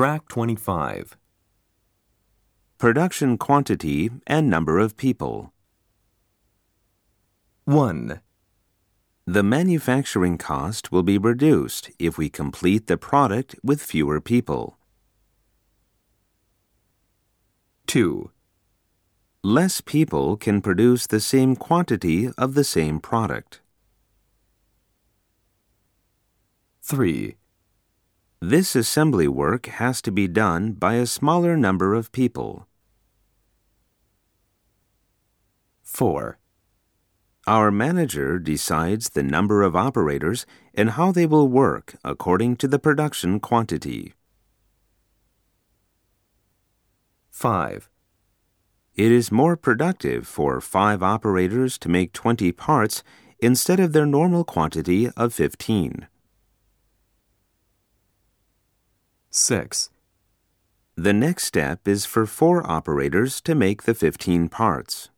Track 25. Production quantity and number of people. 1, The manufacturing cost will be reduced if we complete the product with fewer people. 2, Less people can produce the same quantity of the same product. 3, This assembly work has to be done by a smaller number of people. 4, Our manager decides the number of operators and how they will work according to the production quantity. 5, It is more productive for five operators to make 20 parts instead of their normal quantity of 15. 6, The next step is for four operators to make the 15 parts.